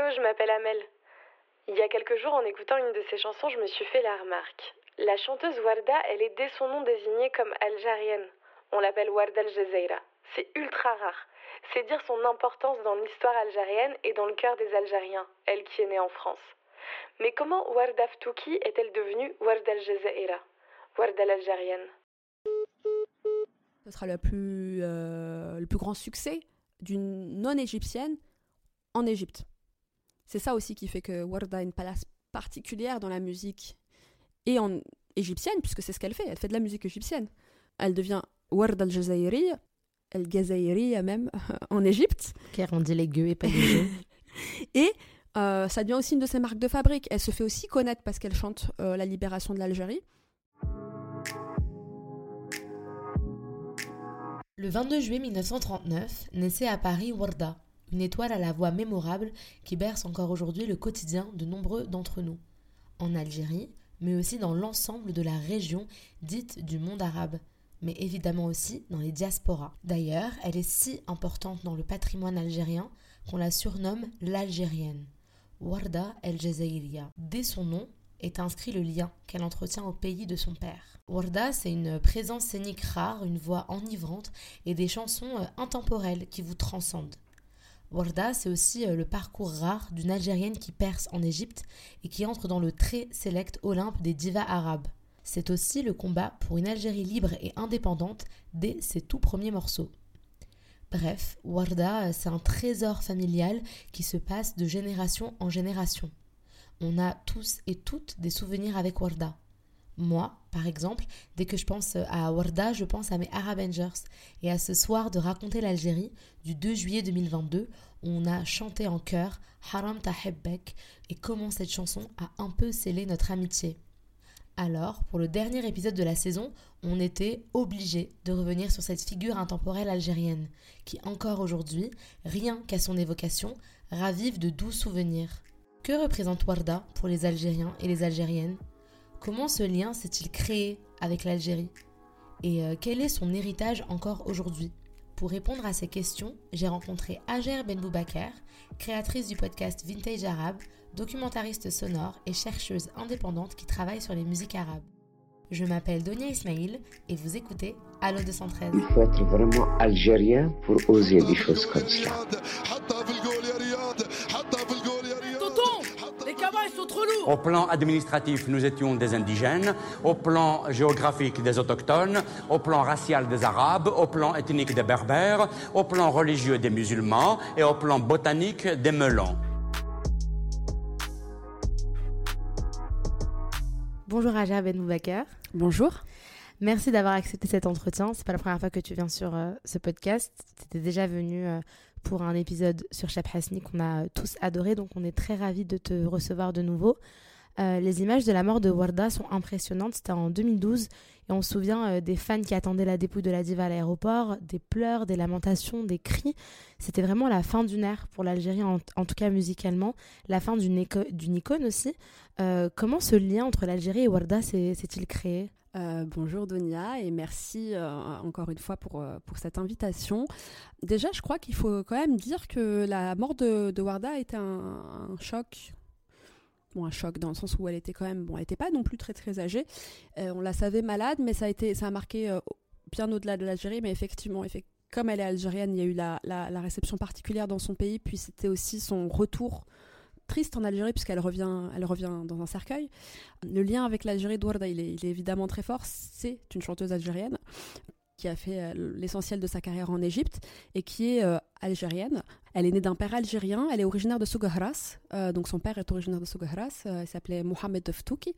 Hello, je m'appelle Amel. Il y a quelques jours, en écoutant une de ses chansons, je me suis fait la remarque. La chanteuse Warda, elle est dès son nom désignée comme algérienne. On l'appelle Warda al-Jazeera. C'est ultra rare. C'est dire son importance dans l'histoire algérienne et dans le cœur des Algériens, elle qui est née en France. Mais comment Warda Ftouki est-elle devenue Warda al-Jazeera Warda l'algérienne Ce sera euh, le plus grand succès d'une non-égyptienne en Égypte. C'est ça aussi qui fait que Warda a une place particulière dans la musique et en égyptienne, puisque c'est ce qu'elle fait, elle fait de la musique égyptienne. Elle devient Warda al-Jazairi, al même, en Égypte. Car on dit les gueux et pas les gueux. et euh, ça devient aussi une de ses marques de fabrique. Elle se fait aussi connaître parce qu'elle chante euh, la libération de l'Algérie. Le 22 juillet 1939 naissait à Paris Warda, une étoile à la voix mémorable qui berce encore aujourd'hui le quotidien de nombreux d'entre nous, en Algérie, mais aussi dans l'ensemble de la région dite du monde arabe, mais évidemment aussi dans les diasporas. D'ailleurs, elle est si importante dans le patrimoine algérien qu'on la surnomme l'Algérienne, Warda El Jazairiya. Dès son nom est inscrit le lien qu'elle entretient au pays de son père. Warda, c'est une présence scénique rare, une voix enivrante et des chansons euh, intemporelles qui vous transcendent. Warda, c'est aussi euh, le parcours rare d'une Algérienne qui perce en Égypte et qui entre dans le très sélect Olympe des divas arabes. C'est aussi le combat pour une Algérie libre et indépendante dès ses tout premiers morceaux. Bref, Warda, euh, c'est un trésor familial qui se passe de génération en génération. On a tous et toutes des souvenirs avec Warda. Moi, par exemple, dès que je pense à Warda, je pense à mes Arabengers et à ce soir de raconter l'Algérie du 2 juillet 2022 où on a chanté en chœur Haram Tahebbek et comment cette chanson a un peu scellé notre amitié. Alors, pour le dernier épisode de la saison, on était obligé de revenir sur cette figure intemporelle algérienne qui encore aujourd'hui, rien qu'à son évocation, ravive de doux souvenirs. Que représente Warda pour les Algériens et les Algériennes? Comment ce lien s'est-il créé avec l'Algérie Et euh, quel est son héritage encore aujourd'hui Pour répondre à ces questions, j'ai rencontré Ager Benboubaker, créatrice du podcast Vintage Arabe, documentariste sonore et chercheuse indépendante qui travaille sur les musiques arabes. Je m'appelle Donia Ismail et vous écoutez Allo 213. Il faut être vraiment algérien pour oser des choses comme Au plan administratif, nous étions des indigènes. Au plan géographique, des autochtones. Au plan racial, des arabes. Au plan ethnique, des berbères. Au plan religieux, des musulmans. Et au plan botanique, des melons. Bonjour Aja Ben Bonjour. Merci d'avoir accepté cet entretien. C'est pas la première fois que tu viens sur euh, ce podcast. Tu étais déjà venu euh, pour un épisode sur Chap qu'on a tous adoré, donc on est très ravis de te recevoir de nouveau. Euh, les images de la mort de Warda sont impressionnantes. C'était en 2012 et on se souvient euh, des fans qui attendaient la dépouille de la diva à l'aéroport, des pleurs, des lamentations, des cris. C'était vraiment la fin d'une ère pour l'Algérie, en, tout cas musicalement, la fin d'une icône aussi. Euh, comment ce lien entre l'Algérie et Warda s'est-il créé? Euh, bonjour Donia et merci euh, encore une fois pour, euh, pour cette invitation. Déjà, je crois qu'il faut quand même dire que la mort de, de Warda a été un, choc. Bon, un choc dans le sens où elle était quand même, bon, elle n'était pas non plus très très âgée. on la savait malade, mais ça a été, ça a marqué bien au-delà de l'Algérie. Mais effectivement, comme elle est algérienne, il y a eu la, la réception particulière dans son pays, puis c'était aussi son retour triste en Algérie puisqu'elle revient, elle revient dans un cercueil. Le lien avec l'Algérie d'Ouarda, il est, il est évidemment très fort. C'est une chanteuse algérienne qui a fait euh, l'essentiel de sa carrière en Égypte et qui est euh, algérienne. Elle est née d'un père algérien, elle est originaire de Sougahras, euh, donc son père est originaire de Sougahras, il s'appelait Mohamed Ftouki,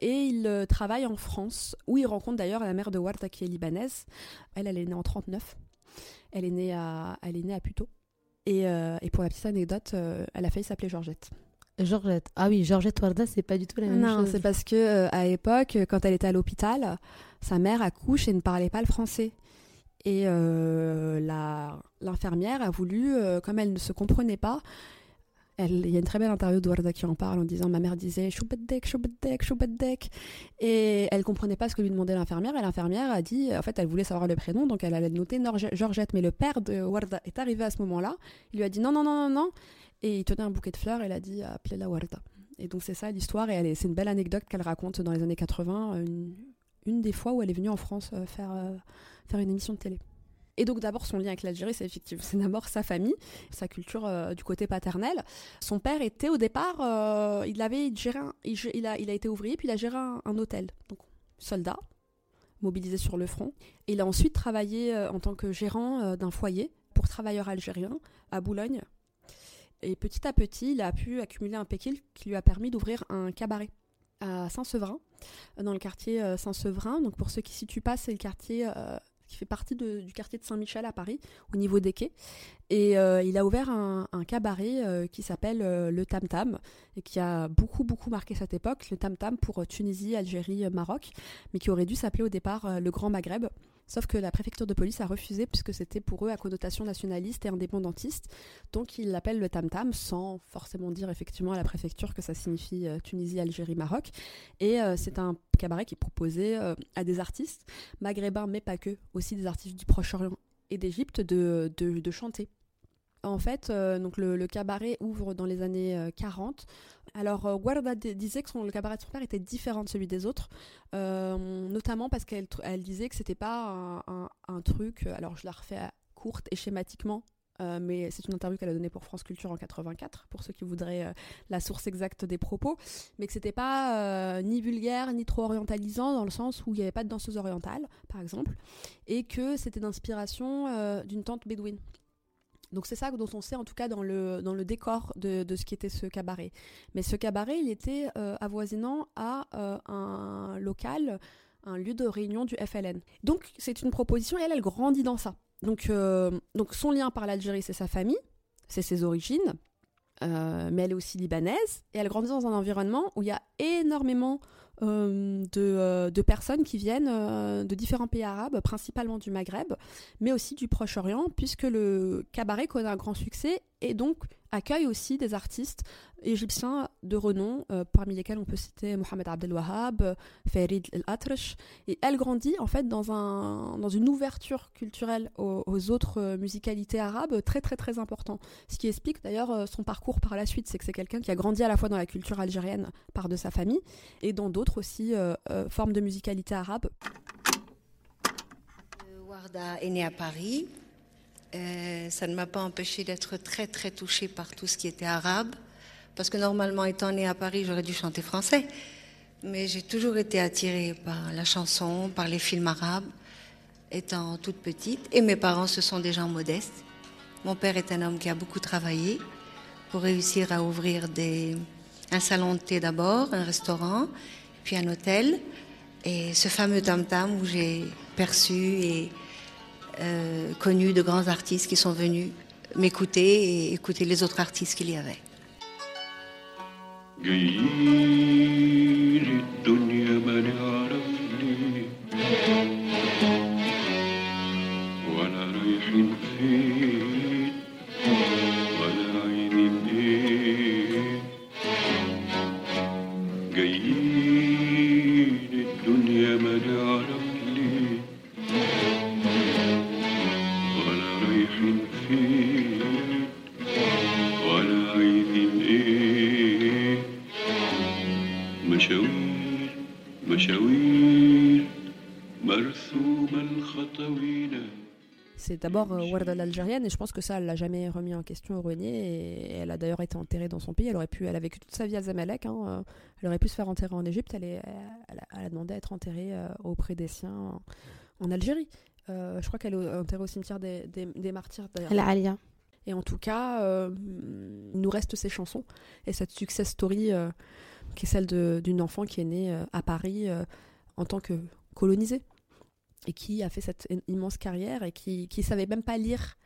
et il travaille en France, où il rencontre d'ailleurs la mère de Warda qui est libanaise. Elle, elle est née en 39, elle est née à, elle à Puteaux. Euh, et, pour la petite anecdote, euh, elle a failli s'appeler Georgette. Georgette. Ah oui, Georgette Warda, c'est pas du tout la même chose. Non, c'est parce que euh, à l'époque, quand elle était à l'hôpital, sa mère accouche et ne parlait pas le français. Et l'infirmière a voulu, comme elle ne se comprenait pas, il y a une très belle interview de Warda qui en parle en disant Ma mère disait Choubeddek, Choubeddek, Choubeddek. Et elle comprenait pas ce que lui demandait l'infirmière. Et l'infirmière a dit En fait, elle voulait savoir le prénom, donc elle allait noter Georgette. Mais le père de Warda est arrivé à ce moment-là. Il lui a dit Non, non, non, non, non. Et il tenait un bouquet de fleurs et elle a dit Appelez-la Warda. Et donc, c'est ça l'histoire. Et c'est une belle anecdote qu'elle raconte dans les années 80. Une, une, des fois où elle est venue en France euh, faire, euh, faire une émission de télé. Et donc d'abord son lien avec l'Algérie, c'est effectivement, c'est d'abord sa famille, sa culture euh, du côté paternel. Son père était au départ, euh, il avait géré, il, a, été ouvrier puis il a géré un, hôtel, donc soldat mobilisé sur le front. Il a ensuite travaillé euh, en tant que gérant d'un foyer pour travailleurs algériens à Boulogne. Et petit à petit, il a pu accumuler un péquil qui lui a permis d'ouvrir un cabaret à Saint-Severin, dans le quartier Saint-Severin. Donc pour ceux qui ne situent pas, c'est le quartier qui fait partie du quartier de Saint-Michel à Paris, au niveau des quais. Et euh, il a ouvert un, cabaret euh, qui s'appelle euh, le Tam Tam, et qui a beaucoup, beaucoup marqué cette époque, le Tam Tam pour Tunisie, Algérie, Maroc, mais qui aurait dû s'appeler au départ le Grand Maghreb. Sauf que la préfecture de police a refusé puisque c'était pour eux à connotation nationaliste et indépendantiste. Donc ils l'appellent le tam-tam sans forcément dire effectivement à la préfecture que ça signifie euh, Tunisie, Algérie, Maroc. Et euh, c'est un cabaret qui est proposé euh, à des artistes maghrébins, mais pas que, aussi des artistes du Proche-Orient et d'Égypte de, de, chanter. En fait, donc le, cabaret ouvre dans les années 40 alors, euh, Guarda disait que son, le cabaret de son père était différent de celui des autres, euh, notamment parce qu'elle elle disait que c'était pas un, truc. Euh, alors, je la refais courte et schématiquement, mais c'est une interview qu'elle a donnée pour France Culture en 84, pour ceux qui voudraient la source exacte des propos, mais que c'était pas ni vulgaire ni trop orientalisant dans le sens où il n'y avait pas de danseuse orientale, par exemple, et que c'était d'inspiration d'une tante bédouine. Donc c'est ça dont on sait en tout cas dans le, dans le décor de, ce qui était ce cabaret. Mais ce cabaret, il était euh, avoisinant à euh, un local, un lieu de réunion du FLN. Donc c'est une proposition et elle, elle grandit dans ça. Donc, euh, donc son lien par l'Algérie, c'est sa famille, c'est ses origines, mais elle est aussi libanaise et elle grandit dans un environnement où il y a énormément euh, euh, de, personnes qui viennent euh, de différents pays arabes, principalement du Maghreb, mais aussi du Proche-Orient, puisque le cabaret connaît un grand succès et donc accueille aussi des artistes égyptiens de renom, euh, parmi lesquels on peut citer Mohamed Abdel Wahab, Farid El-Atrash. Et elle grandit en fait dans, un, dans une ouverture culturelle aux, autres euh, musicalités arabes très très très important. Ce qui explique d'ailleurs euh, son parcours par la suite, c'est que c'est quelqu'un qui a grandi à la fois dans la culture algérienne par de sa famille et dans d'autres aussi formes de musicalité arabe. Warda est née à Paris. Ça ne m'a pas empêché d'être très très touchée par tout ce qui était arabe. Parce que normalement, étant née à Paris, j'aurais dû chanter français. Mais j'ai toujours été attirée par la chanson, par les films arabes, étant toute petite. Et mes parents, ce sont des gens modestes. Mon père est un homme qui a beaucoup travaillé pour réussir à ouvrir un salon de thé d'abord, un restaurant, puis un hôtel. Et ce fameux tam-tam où j'ai perçu et euh, connus, de grands artistes qui sont venus m'écouter et écouter les autres artistes qu'il y avait. D'abord euh, Warda l'Algérienne et je pense que ça, elle l'a jamais remis en question au Renier et elle a d'ailleurs été enterrée dans son pays. Elle aurait pu, elle a vécu toute sa vie à Zamalek. Hein, euh, elle aurait pu se faire enterrer en Égypte. Elle, est, elle, a, demandé à être enterrée euh, auprès des siens en, Algérie. je crois qu'elle est enterrée au cimetière des, des, des martyrs. La Alia. Et en tout cas, il nous reste ces chansons et cette success story qui est celle d'une enfant qui est née à Paris en tant que colonisée et qui a fait cette immense carrière et qui ne savait même pas lire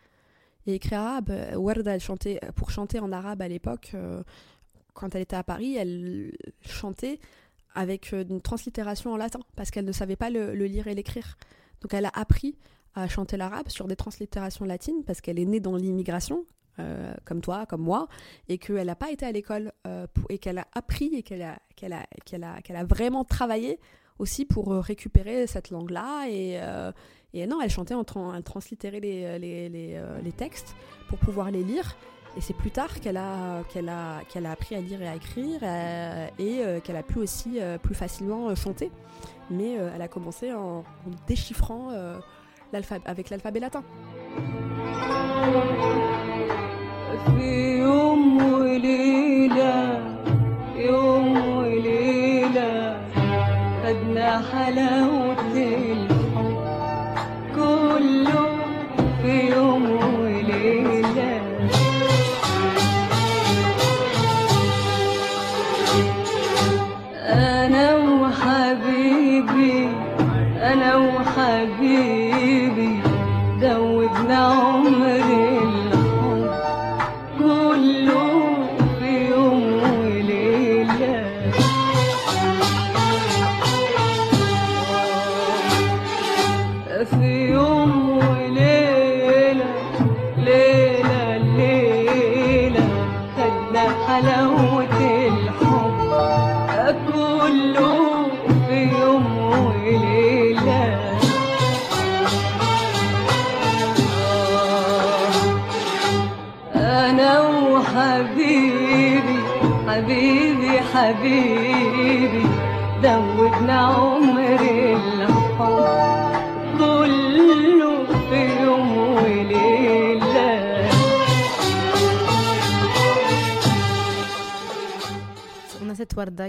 et écrire arabe. Warda, chantait, pour chanter en arabe à l'époque, euh, quand elle était à Paris, elle chantait avec euh, une translittération en latin, parce qu'elle ne savait pas le, lire et l'écrire. Donc elle a appris à chanter l'arabe sur des translittérations latines, parce qu'elle est née dans l'immigration, euh, comme toi, comme moi, et qu'elle n'a pas été à l'école et qu'elle a appris et qu'elle a, qu'elle a, qu'elle a, qu'elle a vraiment travaillé aussi pour euh, récupérer cette langue-là. Et, euh, et non, elle chantait, en tran- elle translittérait les, les, les, euh, les textes pour pouvoir les lire. Et c'est plus tard qu'elle a, qu'elle a, qu'elle a appris à lire et à écrire euh, et euh, qu'elle a pu aussi euh, plus facilement euh, chanter. Mais euh, elle a commencé en, en déchiffrant euh, l'alpha- avec l'alphabet latin. في يوم وليلة يوم وليلة خدنا حلاوة الحب. كله في يوم وليلة أنا وحبيبي أنا وحبيبي دوبنا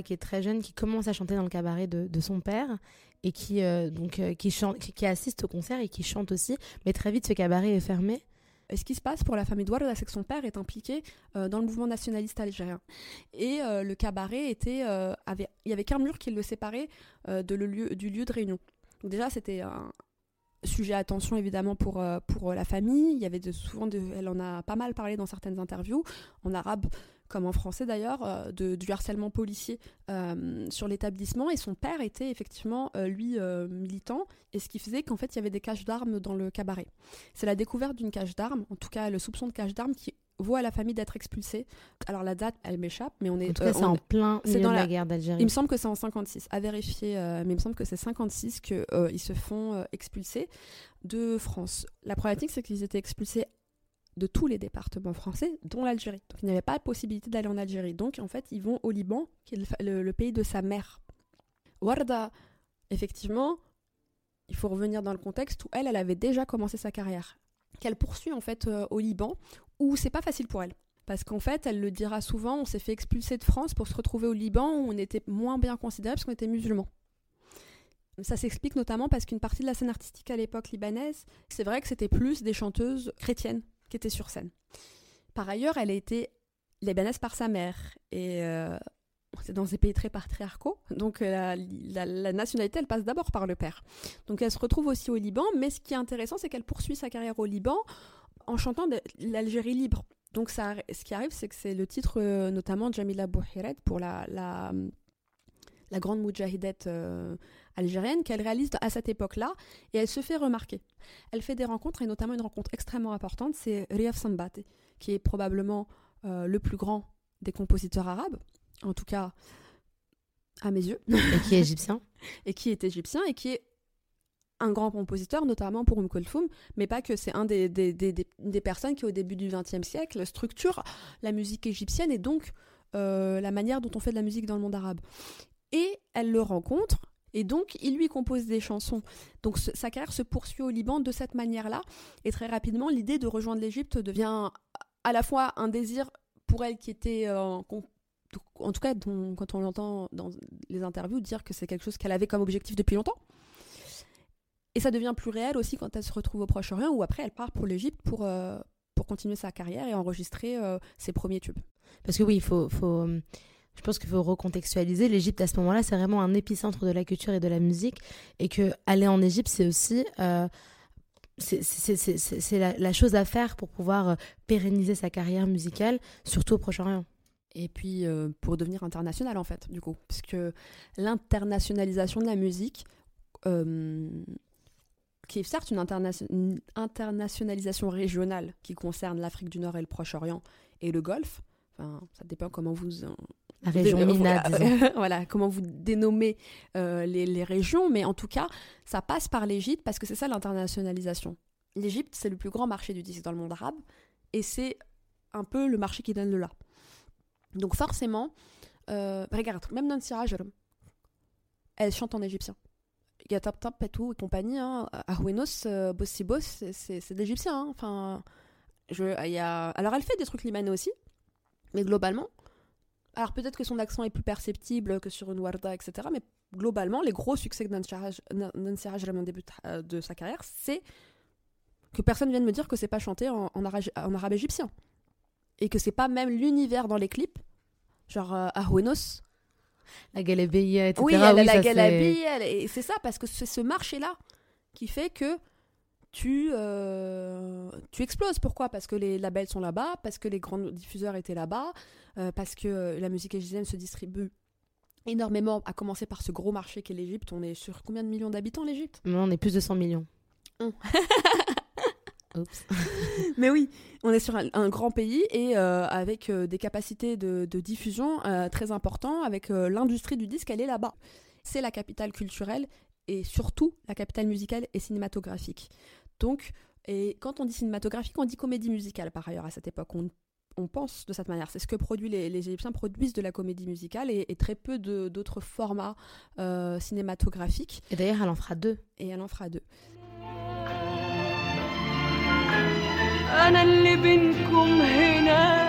Qui est très jeune, qui commence à chanter dans le cabaret de, son père et qui, euh, donc, euh, qui, chante, qui, assiste au concert et qui chante aussi. Mais très vite, ce cabaret est fermé. Et ce qui se passe pour la famille Douarda, c'est que son père est impliqué euh, dans le mouvement nationaliste algérien. Et le cabaret était, avait, il y avait qu'un mur qui le séparait de le lieu, du lieu de réunion. Donc déjà, c'était un sujet à attention évidemment pour, pour la famille. Il y avait souvent, de, elle en a pas mal parlé dans certaines interviews, en arabe comme en français d'ailleurs, euh, de, du harcèlement policier euh, sur l'établissement. Et son père était effectivement, euh, lui, militant, et ce qui faisait qu'en fait, il y avait des caches d'armes dans le cabaret. C'est la découverte d'une cache d'armes, en tout cas le soupçon de cache d'armes, qui vaut à la famille d'être expulsée. Alors la date, elle m'échappe, mais on est... En tout cas, euh, c'est en plein milieu dans de la, la- guerre d'Algérie. il me semble que c'est en 56, à vérifier, euh, mais il me semble que c'est 56 qu'ils ils se font expulser de France. La problématique, c'est qu'ils étaient expulsés de tous les départements français, dont l'Algérie. Donc il n'y avait pas la possibilité d'aller en Algérie. Donc en fait, ils vont au Liban, qui est le, pays de sa mère. Warda, effectivement, il faut revenir dans le contexte où elle, elle avait déjà commencé sa carrière, qu'elle poursuit en fait euh, au Liban, où c'est pas facile pour elle. Parce qu'en fait, elle le dira souvent, on s'est fait expulser de France pour se retrouver au Liban où on était moins bien considérés parce qu'on était musulmans. Ça s'explique notamment parce qu'une partie de la scène artistique à l'époque libanaise, c'est vrai que c'était plus des chanteuses chrétiennes qui étaient sur scène. Par ailleurs, elle a été libanaise par sa mère et euh, c'est dans des pays très patriarcaux, donc euh, la, nationalité elle passe d'abord par le père. Donc elle se retrouve aussi au Liban, mais ce qui est intéressant c'est qu'elle poursuit sa carrière au Liban en chantant de l'Algérie libre. Donc ça, ce qui arrive c'est que c'est le titre euh, notamment Jamila Bouhired pour la, la, la grande moudjahidette euh, algérienne qu'elle réalise à cette époque-là et elle se fait remarquer. Elle fait des rencontres et notamment une rencontre extrêmement importante, c'est Riaf Sambate, qui est probablement euh, le plus grand des compositeurs arabes, en tout cas à mes yeux, Et qui est égyptien. et qui est égyptien et qui est un grand compositeur, notamment pour Umm Kulthum, mais pas que, c'est un des, des, des, des- des personnes qui, au début du XXe siècle, structure la musique égyptienne et donc euh, la manière dont on fait de la musique dans le monde arabe. Et elle le rencontre, et donc il lui compose des chansons. Donc sa carrière se poursuit au Liban de cette manière-là, et très rapidement, l'idée de rejoindre l'Égypte devient à la fois un désir pour elle qui était, euh, en tout cas quand on l'entend dans les interviews, dire que c'est quelque chose qu'elle avait comme objectif depuis longtemps. Et ça devient plus réel aussi quand elle se retrouve au Proche-Orient, où après elle part pour l'Égypte pour, euh, pour continuer sa carrière et enregistrer euh, ses premiers tubes. Parce que oui, il faut, je pense qu'il faut recontextualiser. L'Égypte, à ce moment-là, c'est vraiment un épicentre de la culture et de la musique. Et que aller en Égypte, c'est aussi... euh, c'est- la, chose à faire pour pouvoir euh, pérenniser sa carrière musicale, surtout au Proche-Orient. Et puis euh, pour devenir international en fait, du coup. Parce que l'internationalisation de la musique, qui est certes une, une internationalisation régionale qui concerne l'Afrique du Nord et le Proche-Orient et le Golfe. Ça dépend comment vous La région Mina, voilà, comment vous dénommez euh, les, les régions, mais en tout cas, ça passe par l'Égypte parce que c'est ça l'internationalisation. L'Égypte, c'est le plus grand marché du disque dans le monde arabe et c'est un peu le marché qui donne le là. Donc forcément, euh, regarde, même Nancy Rajram, elle chante en égyptien. A Tap Tap et tout et compagnie. Hein. Ahwenos, euh, Bossi Boss, c'est- d'égyptien. hein. Enfin, je, y a... Alors elle fait des trucs libanais aussi, mais globalement, alors peut-être que son accent est plus perceptible que sur une Warda, etc. Mais globalement, les gros succès que Nancy Raj- Nan- Nancy Rajram au début de sa carrière, c'est que personne vienne me dire que c'est pas chanté en, en, ara- en arabe égyptien. Et que c'est pas même l'univers dans les clips, genre euh. La Galabéia, etc. Oui, elle a la ça, c'est- Galabi, elle- et c'est ça, parce que c'est ce marché-là qui fait que tu, euh, tu exploses. Pourquoi? Parce que les labels sont là-bas, parce que les grands diffuseurs étaient là-bas, euh, parce que euh, la musique égyptienne se distribue énormément, à commencer par ce gros marché qu'est l'Égypte. On est sur combien de millions d'habitants, l'Égypte? On est plus de 100 millions. Oups. Mais oui, on est sur un, un grand pays et euh, avec euh, des capacités de, de diffusion euh, très importantes, avec l'industrie du disque, elle est là-bas. C'est la capitale culturelle et surtout la capitale musicale et cinématographique. Donc, et quand on dit cinématographique, on dit comédie musicale par ailleurs à cette époque. On, on pense de cette manière. C'est ce que produit les, les Égyptiens produisent de la comédie musicale et, et très peu de- d'autres formats euh, cinématographiques. Et d'ailleurs, elle en fera deux. Et elle en fera deux. أنا اللي بينكم هنا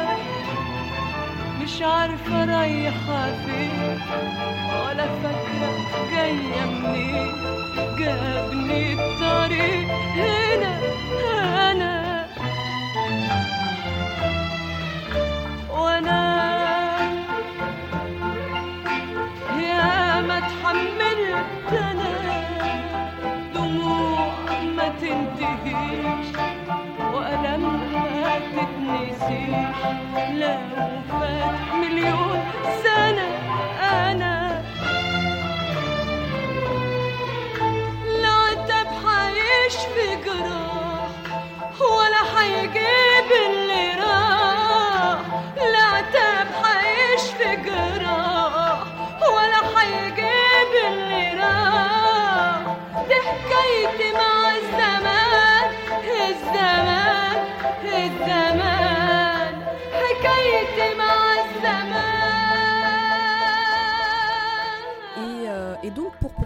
مش عارفة رايحة فين ولا فاكرة جاية منين جابني الطريق هنا أنا وأنا مليون سنة أنا جراح ولا حيجيب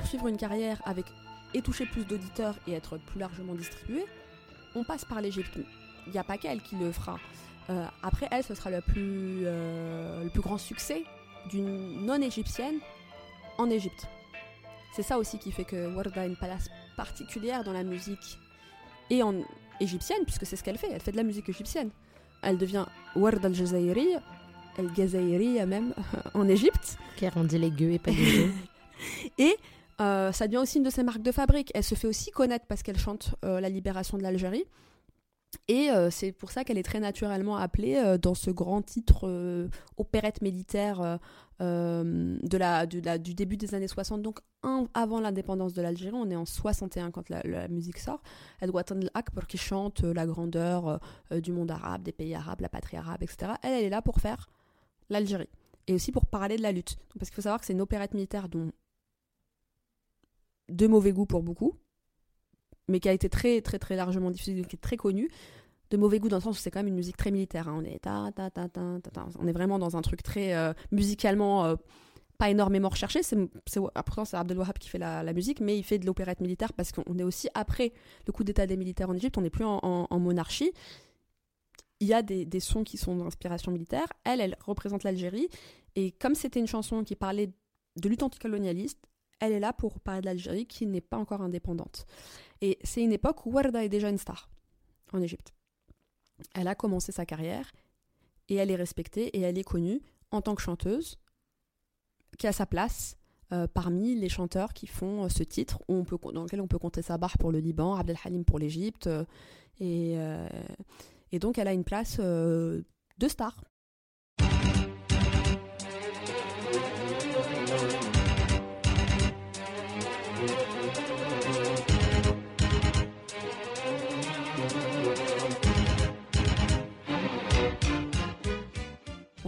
poursuivre une carrière avec et toucher plus d'auditeurs et être plus largement distribué, on passe par l'Égypte. Il n'y a pas qu'elle qui le fera. Euh, après elle, ce sera le plus, euh, le plus grand succès d'une non-égyptienne en Égypte. C'est ça aussi qui fait que Warda a une place particulière dans la musique et en égyptienne, puisque c'est ce qu'elle fait. Elle fait de la musique égyptienne. Elle devient Warda al-Jazairi, al-Gazairi même, en Égypte. Car on dit les gueux et pas les gueux. Et euh, ça devient aussi une de ses marques de fabrique. Elle se fait aussi connaître parce qu'elle chante euh, la libération de l'Algérie. Et euh, c'est pour ça qu'elle est très naturellement appelée dans ce grand titre opérette militaire de la, du début des années 60, donc avant l'indépendance de l'Algérie. On est en 61 quand la, musique sort. Elle doit attendre l'Akbar qui chante euh, la grandeur du monde arabe, des pays arabes, la patrie arabe, etc. Elle est là pour faire l'Algérie. Et aussi pour parler de la lutte. Parce qu'il faut savoir que c'est une opérette militaire dont de mauvais goût pour beaucoup, mais qui a été très très très largement diffusée, qui est très connue. De mauvais goût dans le sens où c'est quand même une musique très militaire. hein. On est ta ta ta. On est vraiment dans un truc très euh, musicalement euh, pas énormément recherché. C'est pourtant c'est Abdel Wahab qui fait la, la musique, mais il fait de l'opérette militaire parce qu'on est aussi après le coup d'état des militaires en Égypte. On n'est plus en, en- en monarchie. Il y a des, des sons qui sont d'inspiration militaire. Elle, elle représente l'Algérie. Et comme c'était une chanson qui parlait de lutte anticolonialiste, elle est là pour parler de l'Algérie qui n'est pas encore indépendante. Et c'est une époque où Warda est déjà une star en Égypte. Elle a commencé sa carrière et elle est respectée et elle est connue en tant que chanteuse qui a sa place euh, parmi les chanteurs qui font euh, ce titre on peut, dans lequel on peut compter Sabah pour le Liban, Abdel Halim pour l'Égypte euh, et, et donc elle a une place de star.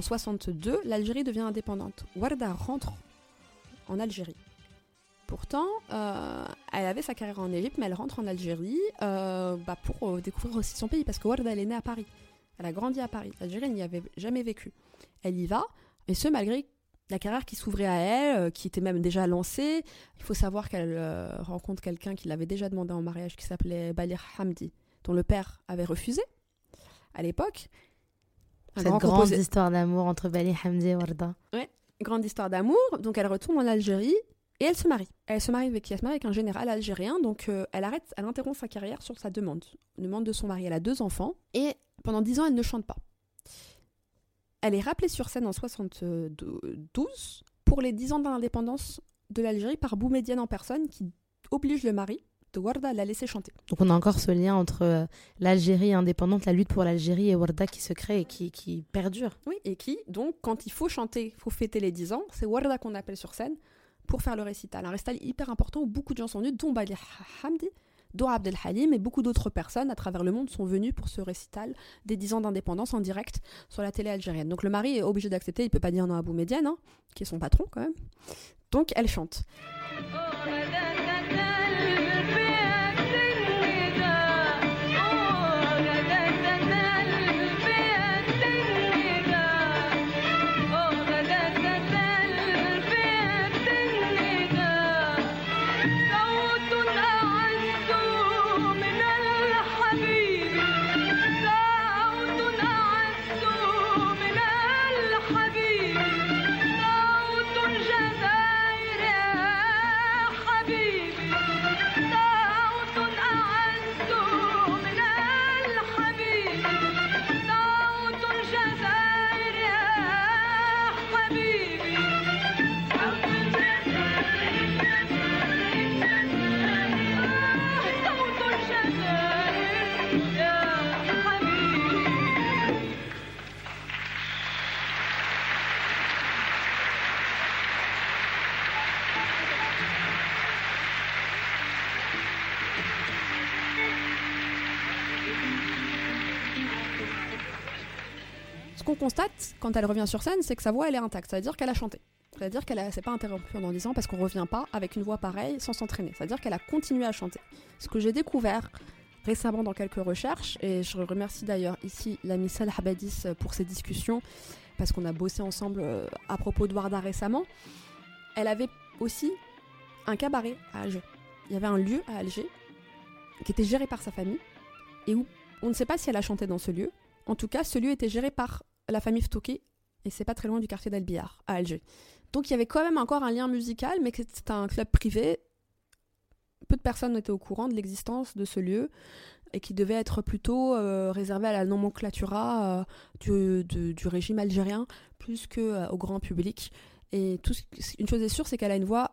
62, l'Algérie devient indépendante. Warda rentre en Algérie. Pourtant, euh, elle avait sa carrière en Égypte, mais elle rentre en Algérie euh, bah, pour euh, découvrir aussi son pays, parce que Warda, elle est née à Paris. Elle a grandi à Paris. L'Algérie, elle n'y avait jamais vécu. Elle y va, et ce, malgré la carrière qui s'ouvrait à elle, qui était même déjà lancée. Il faut savoir qu'elle rencontre quelqu'un qui l'avait déjà demandé en mariage, qui s'appelait Balir Hamdi, dont le père avait refusé à l'époque. Cette grand grande histoire d'amour entre Bali Hamdi et Warda. grande histoire d'amour. Donc elle retourne en Algérie et elle se marie. Elle se marie avec, elle se marie avec un général algérien. Donc euh, elle arrête, elle interrompt sa carrière sur sa demande, demande de son mari. Elle a deux enfants et pendant dix ans elle ne chante pas. Elle est rappelée sur scène en 72 pour les 10 ans d'indépendance de l'Algérie par Boumedienne en personne qui oblige le mari de Warda la laisser chanter. Donc on a encore ce lien entre euh, l'Algérie indépendante, la lutte pour l'Algérie et Warda qui se crée et qui, qui perdure. Oui, et qui, donc, quand il faut chanter, il faut fêter les 10 ans, c'est Warda qu'on appelle sur scène pour faire le récital. Un récital hyper important où beaucoup de gens sont venus, dont Bali Hamdi, dont Abdel Halim et beaucoup d'autres personnes à travers le monde sont venus pour ce récital des 10 ans d'indépendance en direct sur la télé algérienne. Donc le mari est obligé d'accepter, il peut pas dire non à Boumedienne, hein, qui est son patron quand même. Donc elle chante. Ce constate quand elle revient sur scène, c'est que sa voix elle est intacte, c'est-à-dire qu'elle a chanté. C'est-à-dire qu'elle s'est pas interrompue pendant 10 ans parce qu'on revient pas avec une voix pareille sans s'entraîner. C'est-à-dire qu'elle a continué à chanter. Ce que j'ai découvert récemment dans quelques recherches, et je remercie d'ailleurs ici l'ami Salah Habadis pour ces discussions, parce qu'on a bossé ensemble euh, à propos de Warda récemment, elle avait aussi un cabaret à Alger. Il y avait un lieu à Alger qui était géré par sa famille, et où on ne sait pas si elle a chanté dans ce lieu. En tout cas, ce lieu était géré par la famille Ftouki, et c'est pas très loin du quartier d'El Bihar, à Alger. Donc il y avait quand même encore un lien musical, mais c'était un club privé. Peu de personnes étaient au courant de l'existence de ce lieu et qui devait être plutôt euh, réservé à la nomenclatura euh, du, régime algérien plus que euh, au grand public. Et une chose est sûre, c'est qu'elle a une voix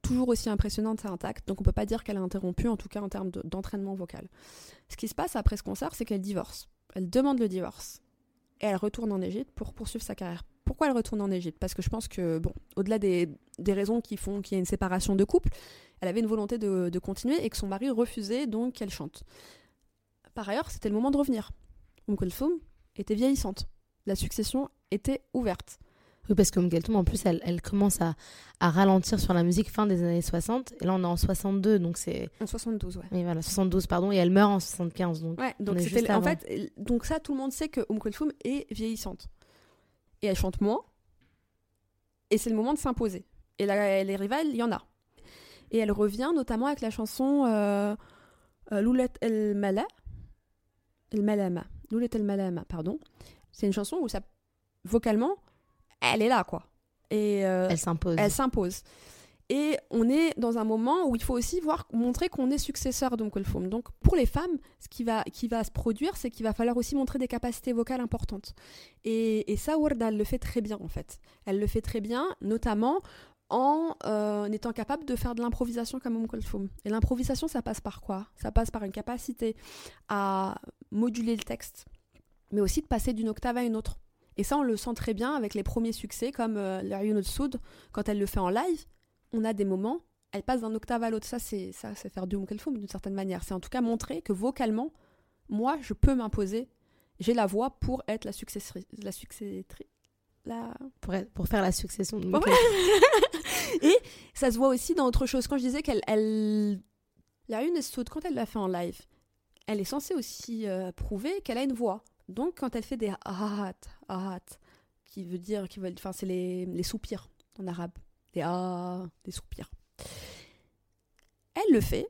toujours aussi impressionnante et intacte, donc on peut pas dire qu'elle a interrompu, en tout cas en termes de- d'entraînement vocal. Ce qui se passe après ce concert, c'est qu'elle divorce. Elle demande le divorce et elle retourne en Égypte pour poursuivre sa carrière. Pourquoi elle retourne en Égypte? Parce que je pense que, bon, au-delà des, des raisons qui font qu'il y ait une séparation de couple, elle avait une volonté de, continuer et que son mari refusait donc qu'elle chante. Par ailleurs, c'était le moment de revenir. Umm Kulthum était vieillissante. La succession était ouverte. Oui, parce que Kulthum, en plus, elle, elle commence à, à ralentir sur la musique fin des années 60. Et là, on est en 62, donc c'est... En 72, ouais. Oui, voilà, 72, pardon. Et elle meurt en 75, donc... Ouais, donc c'était en avant. fait donc ça tout le monde sait que Kulthum est vieillissante. Et elle chante moins. Et c'est le moment de s'imposer. Et là, les rivales, il y en a. Et elle revient notamment avec la chanson euh, euh, Loulet el Mala. El Malama. Loulet el Malama, pardon. C'est une chanson où ça vocalement elle est là quoi. Et euh, Elle s'impose. elle s'impose. Et on est dans un moment où il faut aussi voir, montrer qu'on est successeur Kulthum. Donc pour les femmes, ce qui va, qui va se produire, c'est qu'il va falloir aussi montrer des capacités vocales importantes. Et, et ça, Warda, elle le fait très bien en fait. Elle le fait très bien, notamment en euh, étant capable de faire de l'improvisation comme Kulthum. Et l'improvisation, ça passe par quoi? Ça passe par une capacité à moduler le texte, mais aussi de passer d'une octave à une autre. Et ça, on le sent très bien avec les premiers succès, comme euh, l'Arion Soud, quand elle le fait en live, on a des moments, elle passe d'un octave à l'autre. Ça, c'est ça, c'est faire du Umm Kulthum d'une certaine manière. C'est en tout cas montrer que vocalement, moi, je peux m'imposer. J'ai la voix pour être la successrice, la successri- la... Pour, être- pour faire la succession de Ouais. Et ça se voit aussi dans autre chose. Quand je disais qu'elle. Elle... La une quand elle l'a fait en live, elle est censée aussi euh, prouver qu'elle a une voix. Donc, quand elle fait des ahat, ahat, qui veut dire. Qui veut, enfin, c'est les, les soupirs en arabe. Des ah, des soupirs. Elle le fait.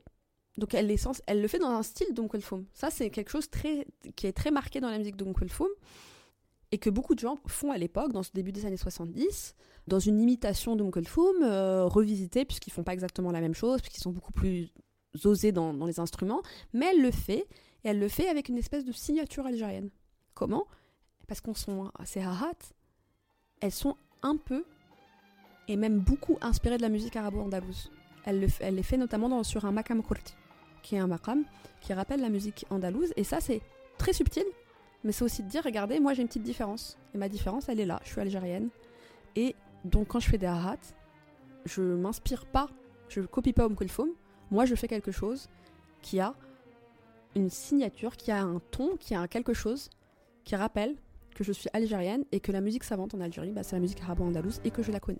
Donc, elle, est censée- elle le fait dans un style d'Umm Kulthum. Ça, c'est quelque chose très, qui est très marqué dans la musique d'Umm Kulthum et que beaucoup de gens font à l'époque, dans ce début des années 70, dans une imitation d'Umm Kulthum, euh, revisitée, puisqu'ils font pas exactement la même chose, puisqu'ils sont beaucoup plus osés dans, dans les instruments, mais elle le fait, et elle le fait avec une espèce de signature algérienne. Comment? Parce qu'on sont ces hahat, elles sont un peu, et même beaucoup inspirées de la musique arabo-andalouse. Elle, les fait notamment sur un makam kurti, qui est un makam qui rappelle la musique andalouse, et ça c'est très subtil, mais c'est aussi de dire, regardez, moi j'ai une petite différence. Et ma différence, elle est là. Je suis algérienne. Et donc quand je fais des ahat, je m'inspire pas, je copie pas Om Kulthum. Moi je fais quelque chose qui a une signature, qui a un ton, qui a quelque chose qui rappelle que je suis algérienne et que la musique savante en Algérie, bah, c'est la musique arabo-andalouse et que je la connais.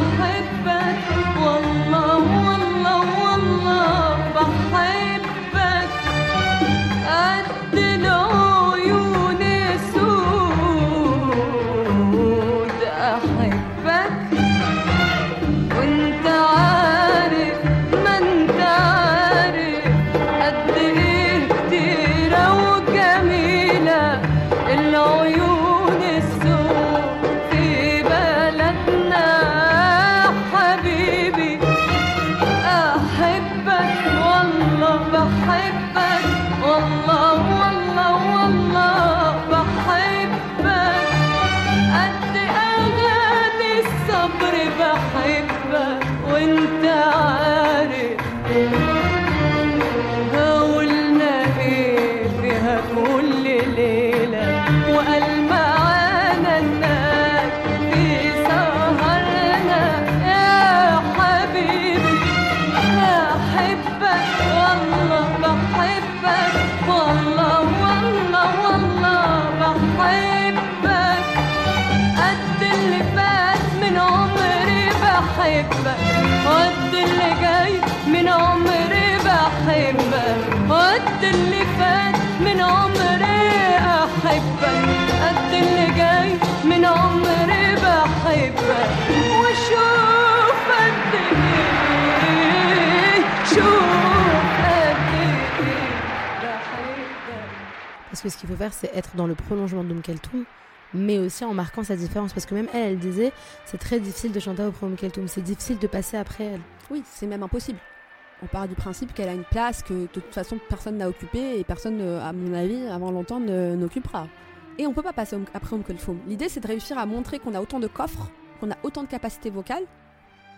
hep ben que ce qu'il faut faire, c'est être dans le prolongement d'Umm Kulthum, mais aussi en marquant sa différence. Parce que même elle, elle disait, c'est très difficile de chanter Umm Kulthum, c'est difficile de passer après elle. Oui, c'est même impossible. On part du principe qu'elle a une place que de toute façon personne n'a occupée et personne, euh, à mon avis, avant longtemps n'occupera. Et on peut pas passer après Om Kulthum. L'idée c'est de réussir à montrer qu'on a autant de coffres, qu'on a autant de capacités vocales,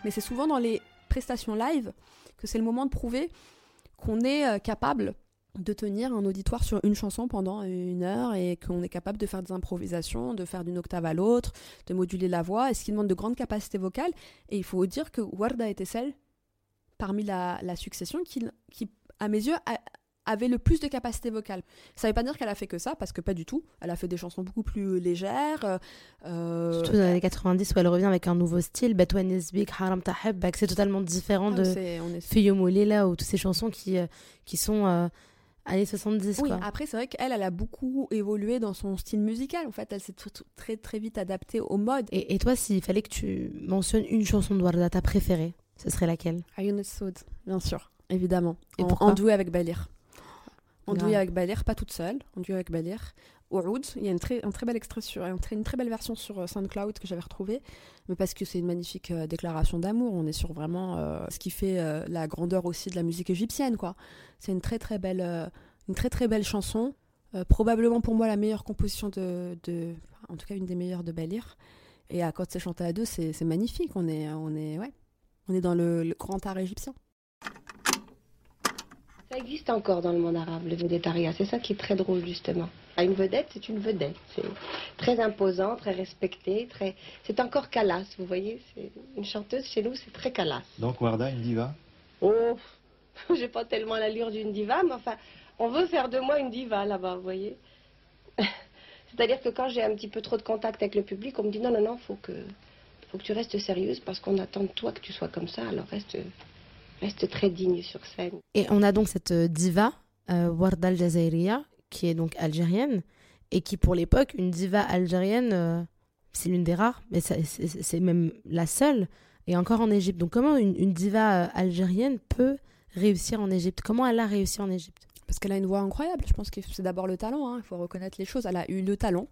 mais c'est souvent dans les prestations live que c'est le moment de prouver qu'on est euh, capable de tenir un auditoire sur une chanson pendant une heure et qu'on est capable de faire des improvisations, de faire d'une octave à l'autre, de moduler la voix, et ce qui demande de grandes capacités vocales? Et il faut dire que Warda était celle parmi la, la succession qui, qui, à mes yeux, a- avait le plus de capacités vocales. Ça ne veut pas dire qu'elle a fait que ça, parce que pas du tout. Elle a fait des chansons beaucoup plus légères. euh, euh, Surtout dans les années 90 où elle revient avec un nouveau style, Batwa Nesbik, Haram Tahabbak, c'est totalement différent ah, de Fiyomoulé là, ou toutes ces chansons qui, euh, qui sont euh, années 70, Oui, quoi. après, c'est vrai qu'elle, elle a beaucoup évolué dans son style musical. En fait, elle s'est tr- tr- très, très vite adaptée au mode. Et, et toi, s'il fallait que tu mentionnes une chanson de Warda, ta préférée, ce serait laquelle? Ayun Soud, bien sûr, évidemment. Et en, pourquoi? en doué avec Balir. Doué avec Balir, pas toute seule, en duo avec Balir. Il y a une très, un très bel extrait sur, une très belle version sur euh, SoundCloud que j'avais retrouvée, mais parce que c'est une magnifique euh, déclaration d'amour. On est sur vraiment euh, ce qui fait la grandeur aussi de la musique égyptienne, quoi. C'est une très très belle, une très très belle chanson. Probablement pour moi la meilleure composition de, de- en tout cas une des meilleures de Balir. Et à quand c'est chanté à deux, c'est magnifique. On est, on est, ouais, on est dans le grand art égyptien. Ça existe encore dans le monde arabe, le vedettariat. C'est ça qui est très drôle, justement. Ah, Une vedette, c'est une vedette. C'est très imposant, très respecté. Très... C'est encore calasse, vous voyez. C'est Une chanteuse, chez nous, c'est très calasse. Donc Warda, une diva? Oh, j'ai pas tellement l'allure d'une diva, mais enfin, on veut faire de moi une diva là-bas, vous voyez. C'est-à-dire que quand j'ai un petit peu trop de contact avec le public, on me dit non, non, non, faut que, faut que tu restes sérieuse parce qu'on attend de toi que tu sois comme ça. Alors reste, reste très digne sur scène. Et on a donc cette diva, euh, Warda Al-Jazairiya, qui est donc algérienne, et qui pour l'époque, une diva algérienne, euh, c'est l'une des rares, mais c'est même la seule, et encore en Égypte. Donc comment une, une diva euh, algérienne peut réussir en Égypte? Comment elle a réussi en Égypte? Parce qu'elle a une voix incroyable. Je pense que c'est d'abord le talent. hein. Il faut reconnaître les choses. Elle a eu le talent,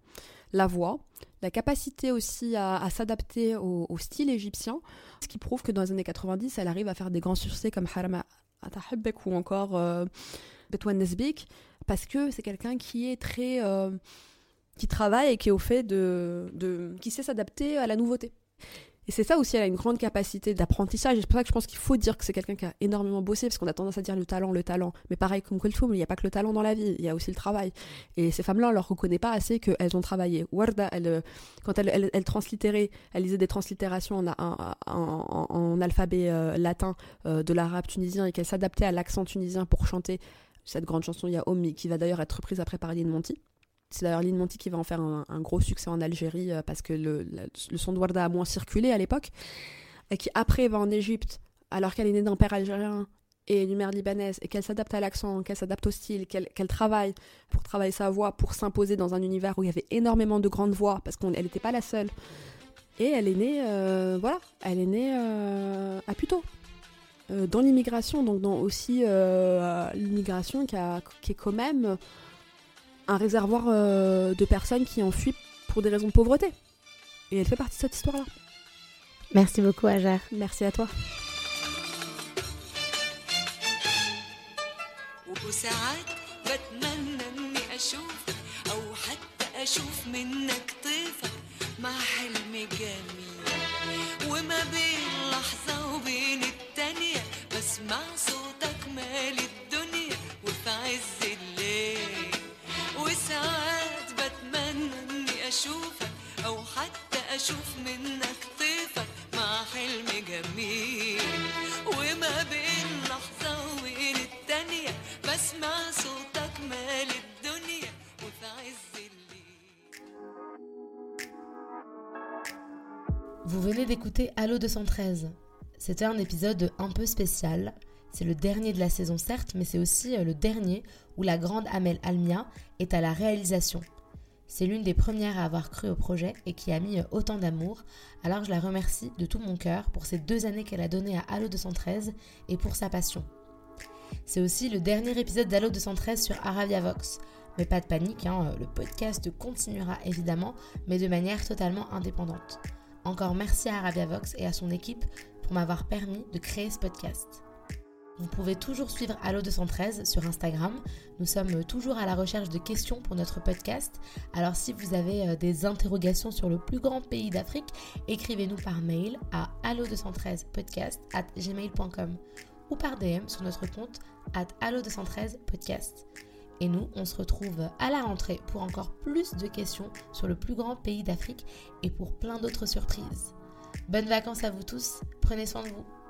la voix, la capacité aussi à, s'adapter au, style égyptien. Ce qui prouve que dans les années 90, elle arrive à faire des grands succès comme Harama Atahibbek ou encore euh, Betwan Nesbik. Parce que c'est quelqu'un qui est très. euh, qui travaille et qui est au fait de qui sait s'adapter à la nouveauté. Et c'est ça aussi, elle a une grande capacité d'apprentissage. C'est pour ça que je pense qu'il faut dire que c'est quelqu'un qui a énormément bossé, parce qu'on a tendance à dire le talent, le talent. Mais pareil, comme Kulthum, il n'y a pas que le talent dans la vie, il y a aussi le travail. Et ces femmes-là, on leur reconnaît pas assez qu'elles ont travaillé. Warda, elle, euh, quand elle, elle, translittérait, elle lisait des translittérations en, alphabet euh, latin euh, de l'arabe tunisien et qu'elle s'adaptait à l'accent tunisien pour chanter cette grande chanson Ya Ommi, qui va d'ailleurs être reprise après par Lynn Monty. C'est d'ailleurs Lynn Monty qui va en faire un, gros succès en Algérie euh, parce que le, son de Warda a moins circulé à l'époque. Et qui après va en Égypte alors qu'elle est née d'un père algérien et d'une mère libanaise et qu'elle s'adapte à l'accent, qu'elle s'adapte au style, qu'elle travaille pour travailler sa voix, pour s'imposer dans un univers où il y avait énormément de grandes voix parce qu'elle n'était pas la seule. Et elle est née, euh, voilà, elle est née euh, à. Euh, dans l'immigration, donc dans aussi l'immigration qui, qui est quand même un réservoir euh, de personnes qui enfuient pour des raisons de pauvreté. Et elle fait partie de cette histoire-là. Merci beaucoup, Ajar. Merci à toi. وساعات بتمنى اني اشوفك او حتى اشوف منك طيفك مع حلم جميل وما بين لحظة وبين التانية بسمع صوتك مالي اشوفك او حتى اشوف منك طيفك مع حلم جميل وما بين لحظة وبين التانية بسمع صوتك مالي الدنيا وفي عز الليل Vous venez d'écouter Allo 213. C'était un épisode un peu spécial. C'est le dernier de la saison certes, mais c'est aussi euh, le dernier où la grande Amel Almia est à la réalisation. C'est l'une des premières à avoir cru au projet et qui a mis euh, autant d'amour, alors je la remercie de tout mon cœur pour ces deux années qu'elle a données à Allo 213 et pour sa passion. C'est aussi le dernier épisode d'Allo 213 sur Arabia Vox. Mais pas de panique, hein, le podcast continuera évidemment, mais de manière totalement indépendante. Encore merci à Arabia Vox et à son équipe pour m'avoir permis de créer ce podcast. Vous pouvez toujours suivre Allo 213 sur Instagram. Nous sommes toujours à la recherche de questions pour notre podcast. Alors si vous avez euh, des interrogations sur le plus grand pays d'Afrique, écrivez-nous par mail à allo213podcast at gmail.com ou par DM sur notre compte at allo213podcast. Et nous, on se retrouve à la rentrée pour encore plus de questions sur le plus grand pays d'Afrique et pour plein d'autres surprises. Bonnes vacances à vous tous, prenez soin de vous.